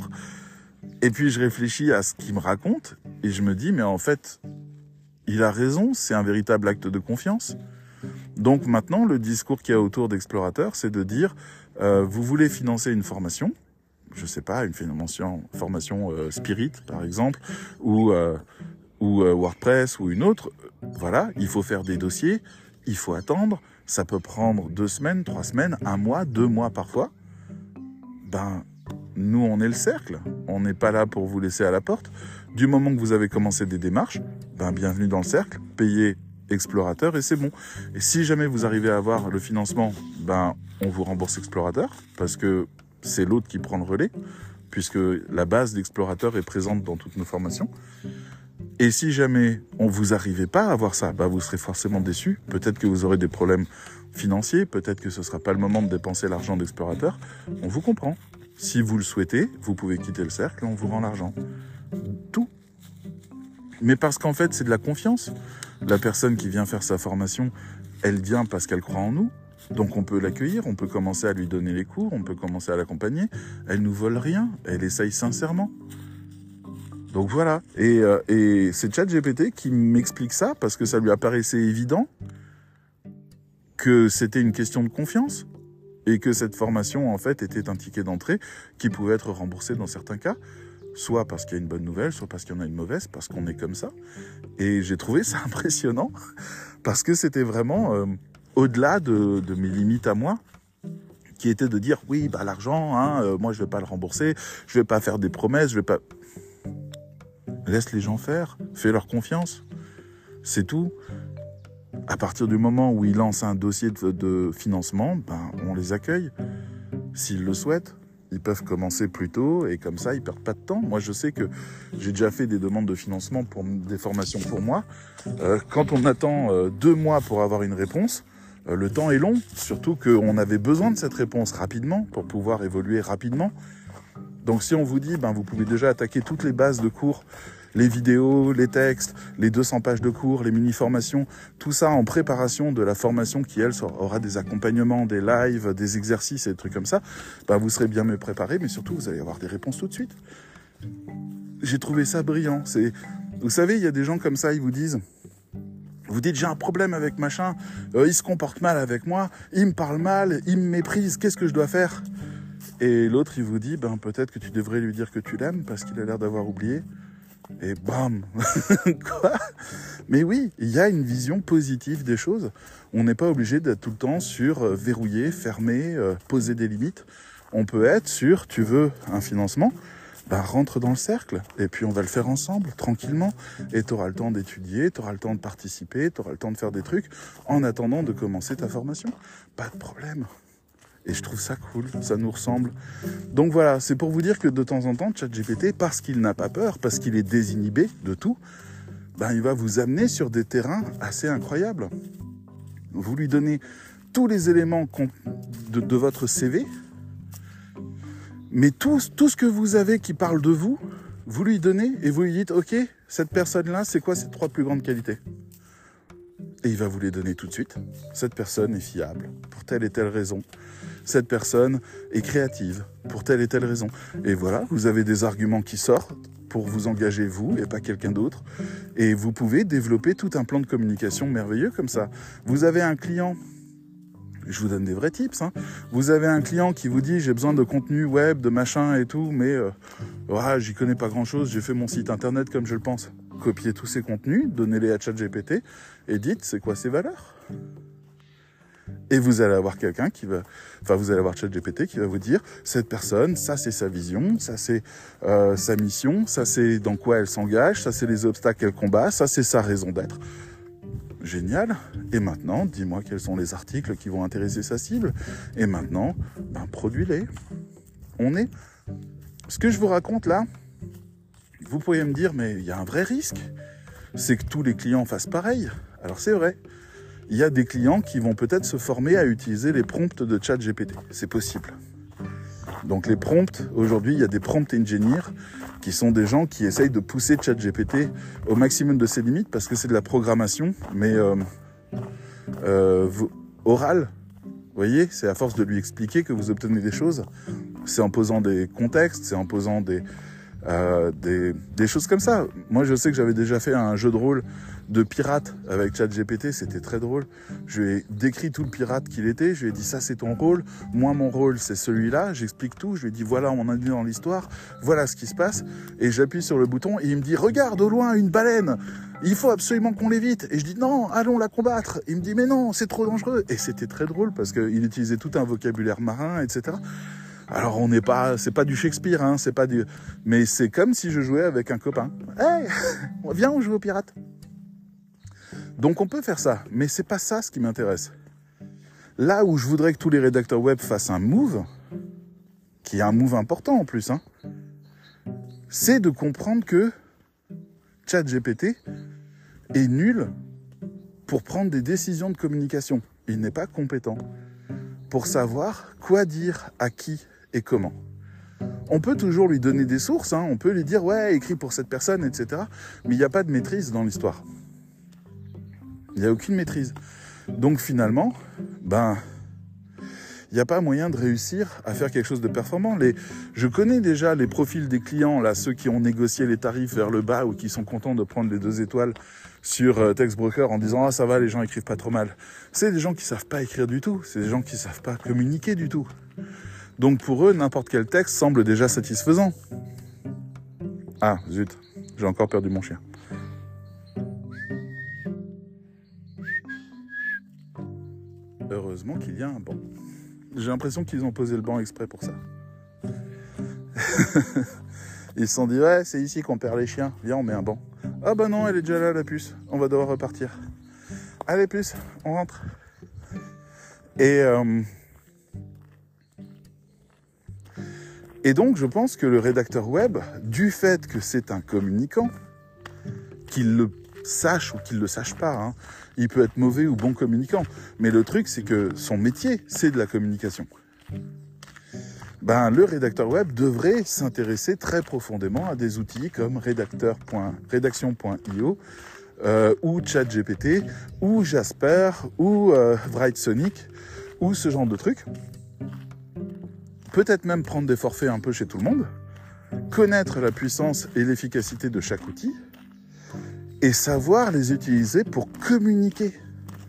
Et puis je réfléchis à ce qu'il me raconte et je me dis, mais en fait, il a raison, c'est un véritable acte de confiance. Donc maintenant, le discours qu'il y a autour d'Explorateur, c'est de dire, euh, vous voulez financer une formation, je sais pas, une formation, euh, Spirit par exemple, ou, ou euh, WordPress ou une autre, voilà, il faut faire des dossiers, il faut attendre, ça peut prendre deux semaines, trois semaines, un mois, deux mois parfois. Ben, nous, on est le cercle, on n'est pas là pour vous laisser à la porte. Du moment que vous avez commencé des démarches, ben, bienvenue dans le cercle, payez explorateur et c'est bon. Et si jamais vous arrivez à avoir le financement, ben, on vous rembourse explorateur parce que c'est l'autre qui prend le relais puisque la base d'explorateur est présente dans toutes nos formations. Et si jamais on vous arrivez pas à avoir ça, bah vous serez forcément déçu. Peut-être que vous aurez des problèmes financiers, peut-être que ce sera pas le moment de dépenser l'argent d'explorateur. On vous comprend. Si vous le souhaitez, vous pouvez quitter le cercle on vous rend l'argent. Tout. Mais parce qu'en fait, c'est de la confiance. La personne qui vient faire sa formation, elle vient parce qu'elle croit en nous. Donc on peut l'accueillir, on peut commencer à lui donner les cours, on peut commencer à l'accompagner. Elle nous vole rien, elle essaye sincèrement. Donc voilà. Et, euh, et c'est ChatGPT qui m'explique ça parce que ça lui apparaissait évident que c'était une question de confiance et que cette formation en fait était un ticket d'entrée qui pouvait être remboursé dans certains cas, soit parce qu'il y a une bonne nouvelle, soit parce qu'il y en a une mauvaise, parce qu'on est comme ça. Et j'ai trouvé ça impressionnant parce que c'était vraiment euh, au-delà de, mes limites à moi qui était de dire oui bah l'argent hein, euh, moi je vais pas le rembourser je vais pas faire des promesses je vais pas Laisse les gens faire, fais leur confiance. C'est tout. À partir du moment où ils lancent un dossier de, financement, ben, on les accueille. S'ils le souhaitent, ils peuvent commencer plus tôt et comme ça, ils perdent pas de temps. Moi, je sais que j'ai déjà fait des demandes de financement pour des formations pour moi. Euh, quand on attend euh, deux mois pour avoir une réponse, euh, le temps est long. Surtout qu'on avait besoin de cette réponse rapidement pour pouvoir évoluer rapidement. Donc si on vous dit, ben, vous pouvez déjà attaquer toutes les bases de cours, les vidéos, les textes, les 200 pages de cours, les mini-formations, tout ça en préparation de la formation qui, elle, aura des accompagnements, des lives, des exercices et des trucs comme ça, ben, vous serez bien mieux préparé, mais surtout, vous allez avoir des réponses tout de suite. J'ai trouvé ça brillant. C'est, Vous savez, il y a des gens comme ça, ils vous disent, vous dites j'ai un problème avec machin, euh, il se comporte mal avec moi, il me parle mal, il me méprise, qu'est-ce que je dois faire? Et l'autre, il vous dit, ben peut-être que tu devrais lui dire que tu l'aimes parce qu'il a l'air d'avoir oublié. Et bam Quoi? Mais oui, il y a une vision positive des choses. On n'est pas obligé d'être tout le temps sur euh, verrouiller, fermer, euh, poser des limites. On peut être sur, tu veux un financement, ben rentre dans le cercle et puis on va le faire ensemble, tranquillement. Et tu auras le temps d'étudier, tu auras le temps de participer, tu auras le temps de faire des trucs en attendant de commencer ta formation. Pas de problème. Et je trouve ça cool, ça nous ressemble. Donc voilà, c'est pour vous dire que de temps en temps, ChatGPT, parce qu'il n'a pas peur, parce qu'il est désinhibé de tout, ben, il va vous amener sur des terrains assez incroyables. Vous lui donnez tous les éléments de, votre CV, mais tout ce que vous avez qui parle de vous, vous lui donnez et vous lui dites, OK, cette personne-là, c'est quoi ses trois plus grandes qualités? Et il va vous les donner tout de suite. Cette personne est fiable pour telle et telle raison cette personne est créative pour telle et telle raison. Et voilà, vous avez des arguments qui sortent pour vous engager vous et pas quelqu'un d'autre. Et vous pouvez développer tout un plan de communication merveilleux comme ça. Vous avez un client je vous donne des vrais tips. Hein. Vous avez un client qui vous dit j'ai besoin de contenu web, de machin et tout, mais euh, j'y connais pas grand chose, j'ai fait mon site internet comme je le pense. Copiez tous ces contenus, donnez-les à ChatGPT et dites c'est quoi ces valeurs? Et vous allez avoir quelqu'un qui va, enfin vous allez avoir ChatGPT qui va vous dire cette personne, ça c'est sa vision, ça c'est euh, sa mission, ça c'est dans quoi elle s'engage, ça c'est les obstacles qu'elle combat, ça c'est sa raison d'être. Génial. Et maintenant, dis-moi quels sont les articles qui vont intéresser sa cible. Et maintenant, ben, produis-les. On est. Ce que je vous raconte là, vous pourriez me dire, mais il y a un vrai risque. c'est que tous les clients fassent pareil. Alors c'est vrai, il y a des clients qui vont peut-être se former à utiliser les prompts de ChatGPT. C'est possible. Donc les prompts, aujourd'hui, il y a des prompt engineers qui sont des gens qui essayent de pousser ChatGPT au maximum de ses limites parce que c'est de la programmation, mais euh, euh, orale. Vous voyez, c'est à force de lui expliquer que vous obtenez des choses. C'est en posant des contextes, c'est en posant des, euh, des, choses comme ça. Moi, je sais que j'avais déjà fait un jeu de rôle de pirate avec ChatGPT, c'était très drôle. Je lui ai décrit tout le pirate qu'il était, je lui ai dit ça c'est ton rôle, moi mon rôle c'est celui-là, j'explique tout, je lui ai dit voilà on en est dans l'histoire, voilà ce qui se passe, et j'appuie sur le bouton et il me dit regarde au loin une baleine, il faut absolument qu'on l'évite. Et je dis non, allons la combattre. Il me dit mais non, c'est trop dangereux. Et c'était très drôle parce qu'il utilisait tout un vocabulaire marin, etc. Alors on n'est pas, c'est pas du Shakespeare, hein, c'est pas du, mais c'est comme si je jouais avec un copain. Hey, viens on joue au pirate. Donc on peut faire ça, mais c'est pas ça ce qui m'intéresse. Là où je voudrais que tous les rédacteurs web fassent un move, qui est un move important en plus, hein, c'est de comprendre que ChatGPT est nul pour prendre des décisions de communication. Il n'est pas compétent pour savoir quoi dire à qui et comment. On peut toujours lui donner des sources, hein. on peut lui dire ouais, écris pour cette personne, etc. Mais il n'y a pas de maîtrise dans l'histoire. Il n'y a aucune maîtrise. Donc finalement, ben, il n'y a pas moyen de réussir à faire quelque chose de performant. Les, je connais déjà les profils des clients, là, ceux qui ont négocié les tarifs vers le bas ou qui sont contents de prendre les deux étoiles sur euh, Textbroker en disant ah ça va, les gens écrivent pas trop mal. C'est des gens qui savent pas écrire du tout, c'est des gens qui savent pas communiquer du tout. Donc pour eux, n'importe quel texte semble déjà satisfaisant. Ah zut, j'ai encore perdu mon chien. Heureusement qu'il y a un banc. J'ai l'impression qu'ils ont posé le banc exprès pour ça. Ils se sont dit, ouais, c'est ici qu'on perd les chiens. Viens, on met un banc. Ah bah non, elle est déjà là, la puce. On va devoir repartir. Allez, puce, on rentre. Et, euh, et donc, je pense que le rédacteur web, du fait que c'est un communicant, qu'il le sache ou qu'il ne le sache pas, hein, il peut être mauvais ou bon communicant. Mais le truc, c'est que son métier, c'est de la communication. Ben, le rédacteur web devrait s'intéresser très profondément à des outils comme rédaction.io euh, ou ChatGPT ou Jasper ou euh, Sonic ou ce genre de trucs. Peut-être même prendre des forfaits un peu chez tout le monde, connaître la puissance et l'efficacité de chaque outil et savoir les utiliser pour communiquer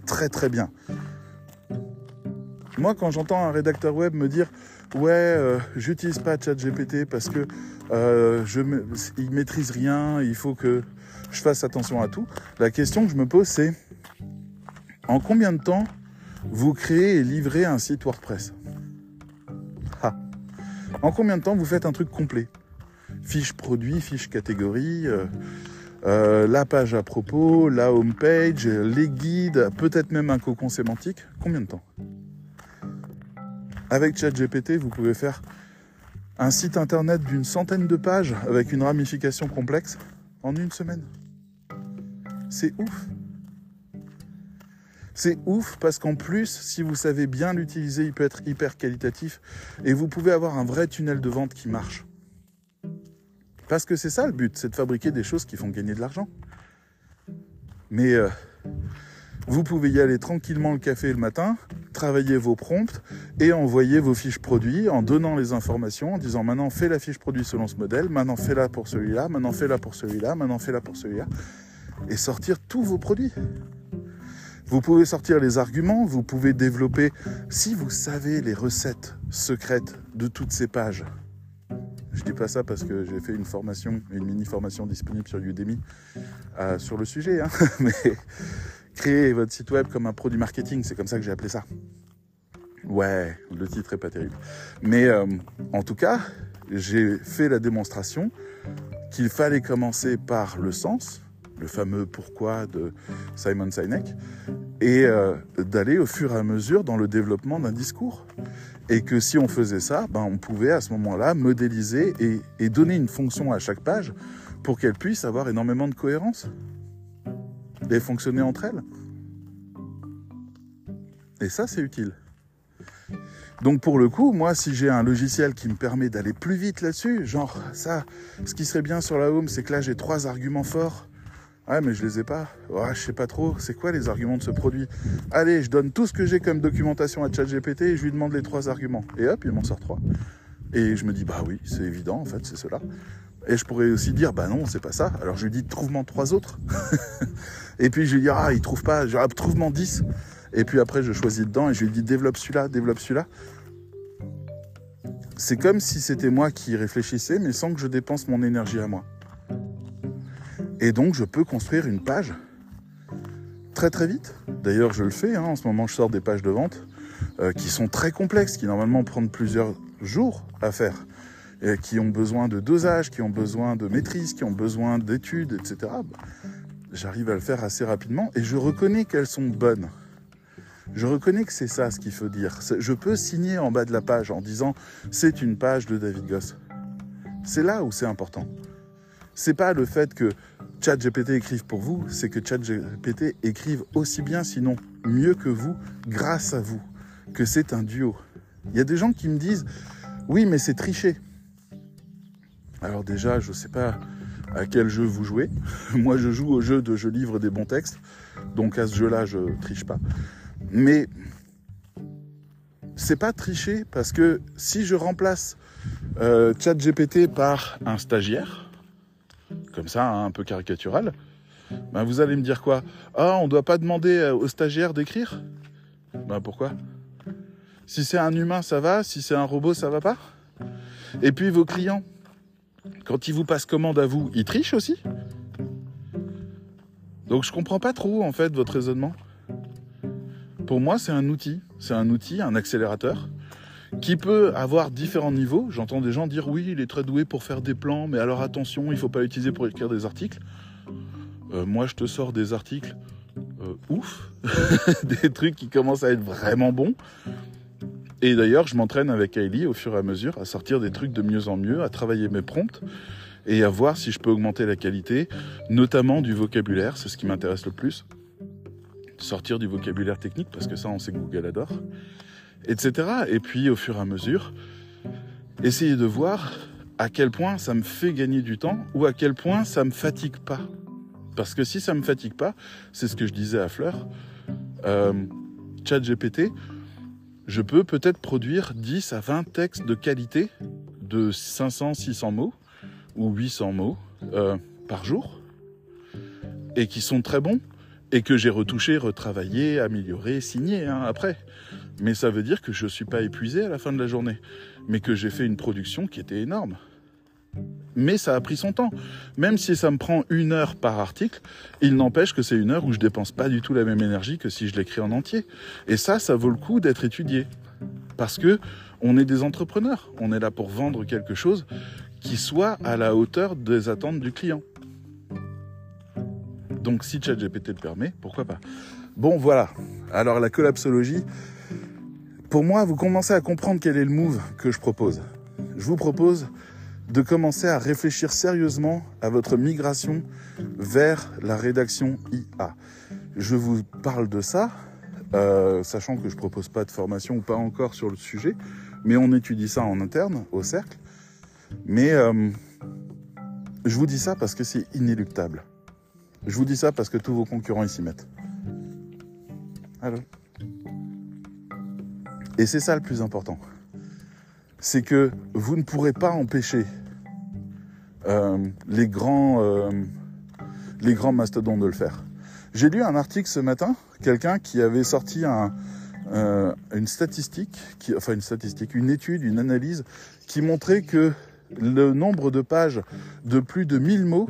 très très bien. Moi, quand j'entends un rédacteur web me dire ouais, euh, j'utilise pas ChatGPT parce que euh, je il maîtrise rien, il faut que je fasse attention à tout. La question que je me pose, c'est en combien de temps vous créez et livrez un site WordPress? En combien de temps vous faites un truc complet? Fiche produit, fiche catégorie. Euh, euh, la page à propos, la home page, les guides, peut-être même un cocon sémantique. Combien de temps Avec ChatGPT, vous pouvez faire un site internet d'une centaine de pages avec une ramification complexe en une semaine. C'est ouf. C'est ouf parce qu'en plus, si vous savez bien l'utiliser, il peut être hyper qualitatif et vous pouvez avoir un vrai tunnel de vente qui marche. Parce que c'est ça le but, c'est de fabriquer des choses qui font gagner de l'argent. Mais euh, vous pouvez y aller tranquillement le café le matin, travailler vos prompts et envoyer vos fiches produits en donnant les informations, en disant maintenant fais la fiche produit selon ce modèle, maintenant fais-la pour celui-là, maintenant fais-la pour celui-là, maintenant fais-la pour celui-là, et sortir tous vos produits. Vous pouvez sortir les arguments, vous pouvez développer, si vous savez les recettes secrètes de toutes ces pages, je dis pas ça parce que j'ai fait une formation, une mini formation disponible sur Udemy euh, sur le sujet, hein. mais créer votre site web comme un produit marketing, c'est comme ça que j'ai appelé ça. Ouais, le titre est pas terrible. Mais euh, en tout cas, j'ai fait la démonstration qu'il fallait commencer par le sens, le fameux pourquoi de Simon Sinek, et euh, d'aller au fur et à mesure dans le développement d'un discours. Et que si on faisait ça, ben on pouvait à ce moment-là modéliser et, donner une fonction à chaque page pour qu'elle puisse avoir énormément de cohérence. et fonctionner entre elles. Et ça, c'est utile. Donc pour le coup, moi, si j'ai un logiciel qui me permet d'aller plus vite là-dessus, genre ça, ce qui serait bien sur la home, c'est que là j'ai trois arguments forts. Ouais, mais je les ai pas. Ouais, je sais pas trop. C'est quoi les arguments de ce produit? Allez, je donne tout ce que j'ai comme documentation à ChatGPT et je lui demande les trois arguments. Et hop, il m'en sort trois. Et je me dis, bah oui, c'est évident, en fait, c'est cela. Et je pourrais aussi dire, bah non, c'est pas ça. Alors je lui dis, trouve-moi trois autres. et puis je lui dis, ah, il trouve pas, genre, trouve-moi dix. Et puis après, je choisis dedans et je lui dis développe celui-là, développe celui-là. C'est comme si c'était moi qui réfléchissais, mais sans que je dépense mon énergie à moi. Et donc, je peux construire une page très très vite. D'ailleurs, je le fais. Hein. En ce moment, je sors des pages de vente euh, qui sont très complexes, qui normalement prennent plusieurs jours à faire, qui ont besoin de dosage, qui ont besoin de maîtrise, qui ont besoin d'études, etc. J'arrive à le faire assez rapidement et je reconnais qu'elles sont bonnes. Je reconnais que c'est ça ce qu'il faut dire. Je peux signer en bas de la page en disant c'est une page de David Goss. C'est là où c'est important. C'est pas le fait que ChatGPT écrive pour vous, c'est que ChatGPT écrive aussi bien, sinon mieux que vous, grâce à vous, que c'est un duo. Il y a des gens qui me disent oui, mais c'est tricher. Alors déjà, je ne sais pas à quel jeu vous jouez. Moi, je joue au jeu de je livre des bons textes. Donc à ce jeu-là, je triche pas. Mais c'est pas tricher parce que si je remplace euh, ChatGPT par un stagiaire, comme ça, hein, un peu caricatural, ben vous allez me dire quoi? Ah, on ne doit pas demander euh, au stagiaire d'écrire? Ben pourquoi? Si c'est un humain, ça va. Si c'est un robot, ça va pas. Et puis vos clients, quand ils vous passent commande à vous, ils trichent aussi? Donc je comprends pas trop en fait votre raisonnement. Pour moi, c'est un outil. C'est un outil, un accélérateur, qui peut avoir différents niveaux. J'entends des gens dire oui, il est très doué pour faire des plans, mais alors attention, il ne faut pas l'utiliser pour écrire des articles. Euh, moi, je te sors des articles euh, ouf, des trucs qui commencent à être vraiment bons. Et d'ailleurs, je m'entraîne avec Hailey au fur et à mesure à sortir des trucs de mieux en mieux, à travailler mes prompts et à voir si je peux augmenter la qualité, notamment du vocabulaire, c'est ce qui m'intéresse le plus sortir du vocabulaire technique, parce que ça, on sait que Google adore, etc. Et puis, au fur et à mesure, essayer de voir à quel point ça me fait gagner du temps ou à quel point ça me fatigue pas. Parce que si ça me fatigue pas, c'est ce que je disais à Fleur, euh, chat GPT, je peux peut-être produire 10 à 20 textes de qualité de 500, 600 mots ou 800 mots euh, par jour et qui sont très bons et que j'ai retouché, retravaillé, amélioré, signé hein, après. Mais ça veut dire que je ne suis pas épuisé à la fin de la journée, mais que j'ai fait une production qui était énorme. Mais ça a pris son temps. Même si ça me prend une heure par article, il n'empêche que c'est une heure où je dépense pas du tout la même énergie que si je l'écris en entier. Et ça, ça vaut le coup d'être étudié. Parce que on est des entrepreneurs. On est là pour vendre quelque chose qui soit à la hauteur des attentes du client. Donc si ChatGPT le permet, pourquoi pas? Bon voilà, alors la collapsologie, pour moi, vous commencez à comprendre quel est le move que je propose. Je vous propose de commencer à réfléchir sérieusement à votre migration vers la rédaction IA. Je vous parle de ça, euh, sachant que je propose pas de formation ou pas encore sur le sujet, mais on étudie ça en interne au cercle. Mais euh, je vous dis ça parce que c'est inéluctable. Je vous dis ça parce que tous vos concurrents s'y mettent. Alors. Et c'est ça le plus important. C'est que vous ne pourrez pas empêcher euh, les, grands, euh, les grands de le faire. J'ai lu un article ce matin, quelqu'un qui avait sorti euh, une statistique, enfin une statistique, une étude, une analyse qui montrait que le nombre de pages de plus de 1000 mots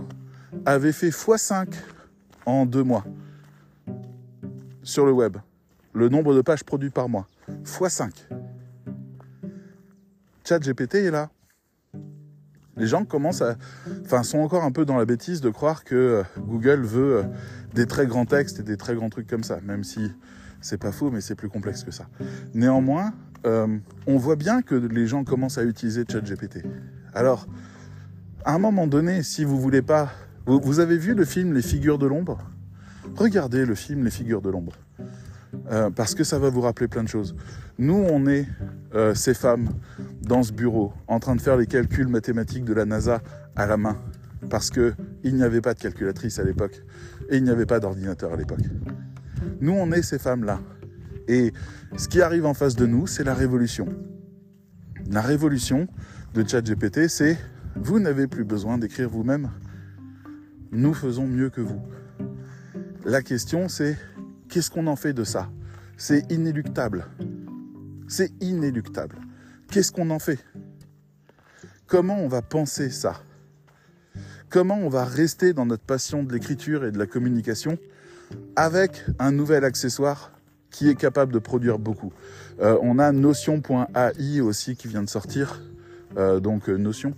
avait fait x5 en deux mois sur le web. Le nombre de pages produites par mois. X5. GPT est là. Les gens commencent à, enfin, sont encore un peu dans la bêtise de croire que euh, Google veut euh, des très grands textes et des très grands trucs comme ça, même si c'est pas faux, mais c'est plus complexe que ça. Néanmoins, euh, on voit bien que les gens commencent à utiliser ChatGPT. Alors, à un moment donné, si vous voulez pas vous, avez vu le film Les figures de l'ombre? Regardez le film Les figures de l'ombre. Euh, parce que ça va vous rappeler plein de choses. Nous, on est euh, ces femmes dans ce bureau, en train de faire les calculs mathématiques de la NASA à la main, parce qu'il n'y avait pas de calculatrice à l'époque, et il n'y avait pas d'ordinateur à l'époque. Nous, on est ces femmes-là. Et ce qui arrive en face de nous, c'est la révolution. La révolution de ChatGPT, c'est vous n'avez plus besoin d'écrire vous-même. Nous faisons mieux que vous. La question, c'est qu'est-ce qu'on en fait de ça? C'est inéluctable. C'est inéluctable. Qu'est-ce qu'on en fait? Comment on va penser ça? Comment on va rester dans notre passion de l'écriture et de la communication avec un nouvel accessoire qui est capable de produire beaucoup? Euh, on a Notion.ai aussi qui vient de sortir, euh, donc euh, Notion,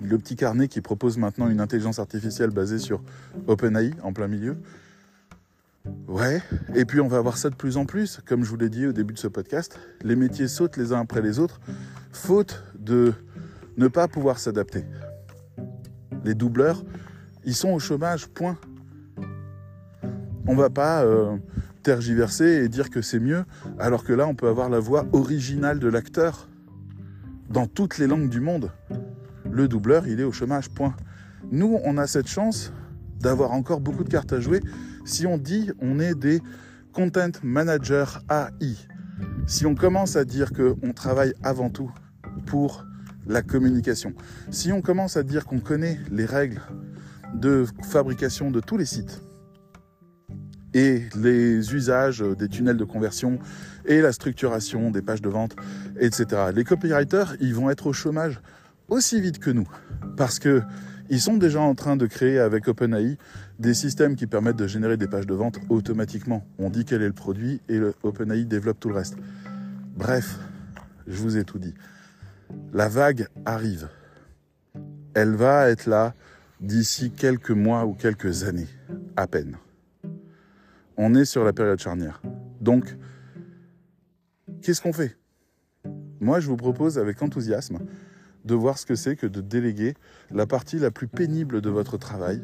le petit carnet qui propose maintenant une intelligence artificielle basée sur OpenAI en plein milieu. Ouais, et puis on va avoir ça de plus en plus, comme je vous l'ai dit au début de ce podcast, les métiers sautent les uns après les autres, faute de ne pas pouvoir s'adapter. Les doubleurs, ils sont au chômage, point. On va pas tergiverser et dire que c'est mieux, alors que là, on peut avoir la voix originale de l'acteur dans toutes les langues du monde. Le doubleur, il est au chômage, point. Nous, on a cette chance d'avoir encore beaucoup de cartes à jouer si on dit on est des content managers AI. Si on commence à dire qu'on travaille avant tout pour la communication, si on commence à dire qu'on connaît les règles de fabrication de tous les sites, et les usages des tunnels de conversion et la structuration des pages de vente, etc. Les copywriters, ils vont être au chômage aussi vite que nous parce que ils sont déjà en train de créer avec OpenAI des systèmes qui permettent de générer des pages de vente automatiquement. On dit quel est le produit et OpenAI développe tout le reste. Bref, je vous ai tout dit. La vague arrive. Elle va être là d'ici quelques mois ou quelques années, à peine on est sur la période charnière. Donc, qu'est-ce qu'on fait? Moi, je vous propose avec enthousiasme de voir ce que c'est que de déléguer la partie la plus pénible de votre travail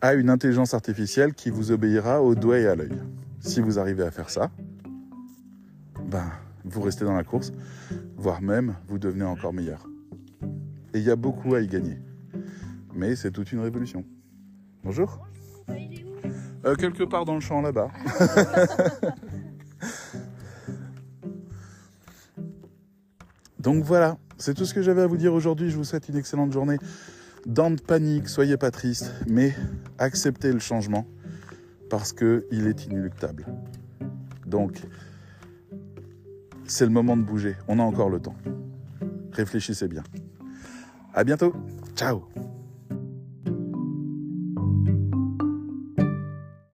à une intelligence artificielle qui vous obéira au doigt et à l'œil. Si vous arrivez à faire ça, ben, vous restez dans la course, voire même vous devenez encore meilleur. Et il y a beaucoup à y gagner. Mais c'est toute une révolution. Bonjour. Euh, quelque part dans le champ là-bas. Donc voilà, c'est tout ce que j'avais à vous dire aujourd'hui. Je vous souhaite une excellente journée. Dans de panique, soyez pas triste, mais acceptez le changement parce qu'il est inéluctable. Donc, c'est le moment de bouger. On a encore le temps. Réfléchissez bien. À bientôt. Ciao.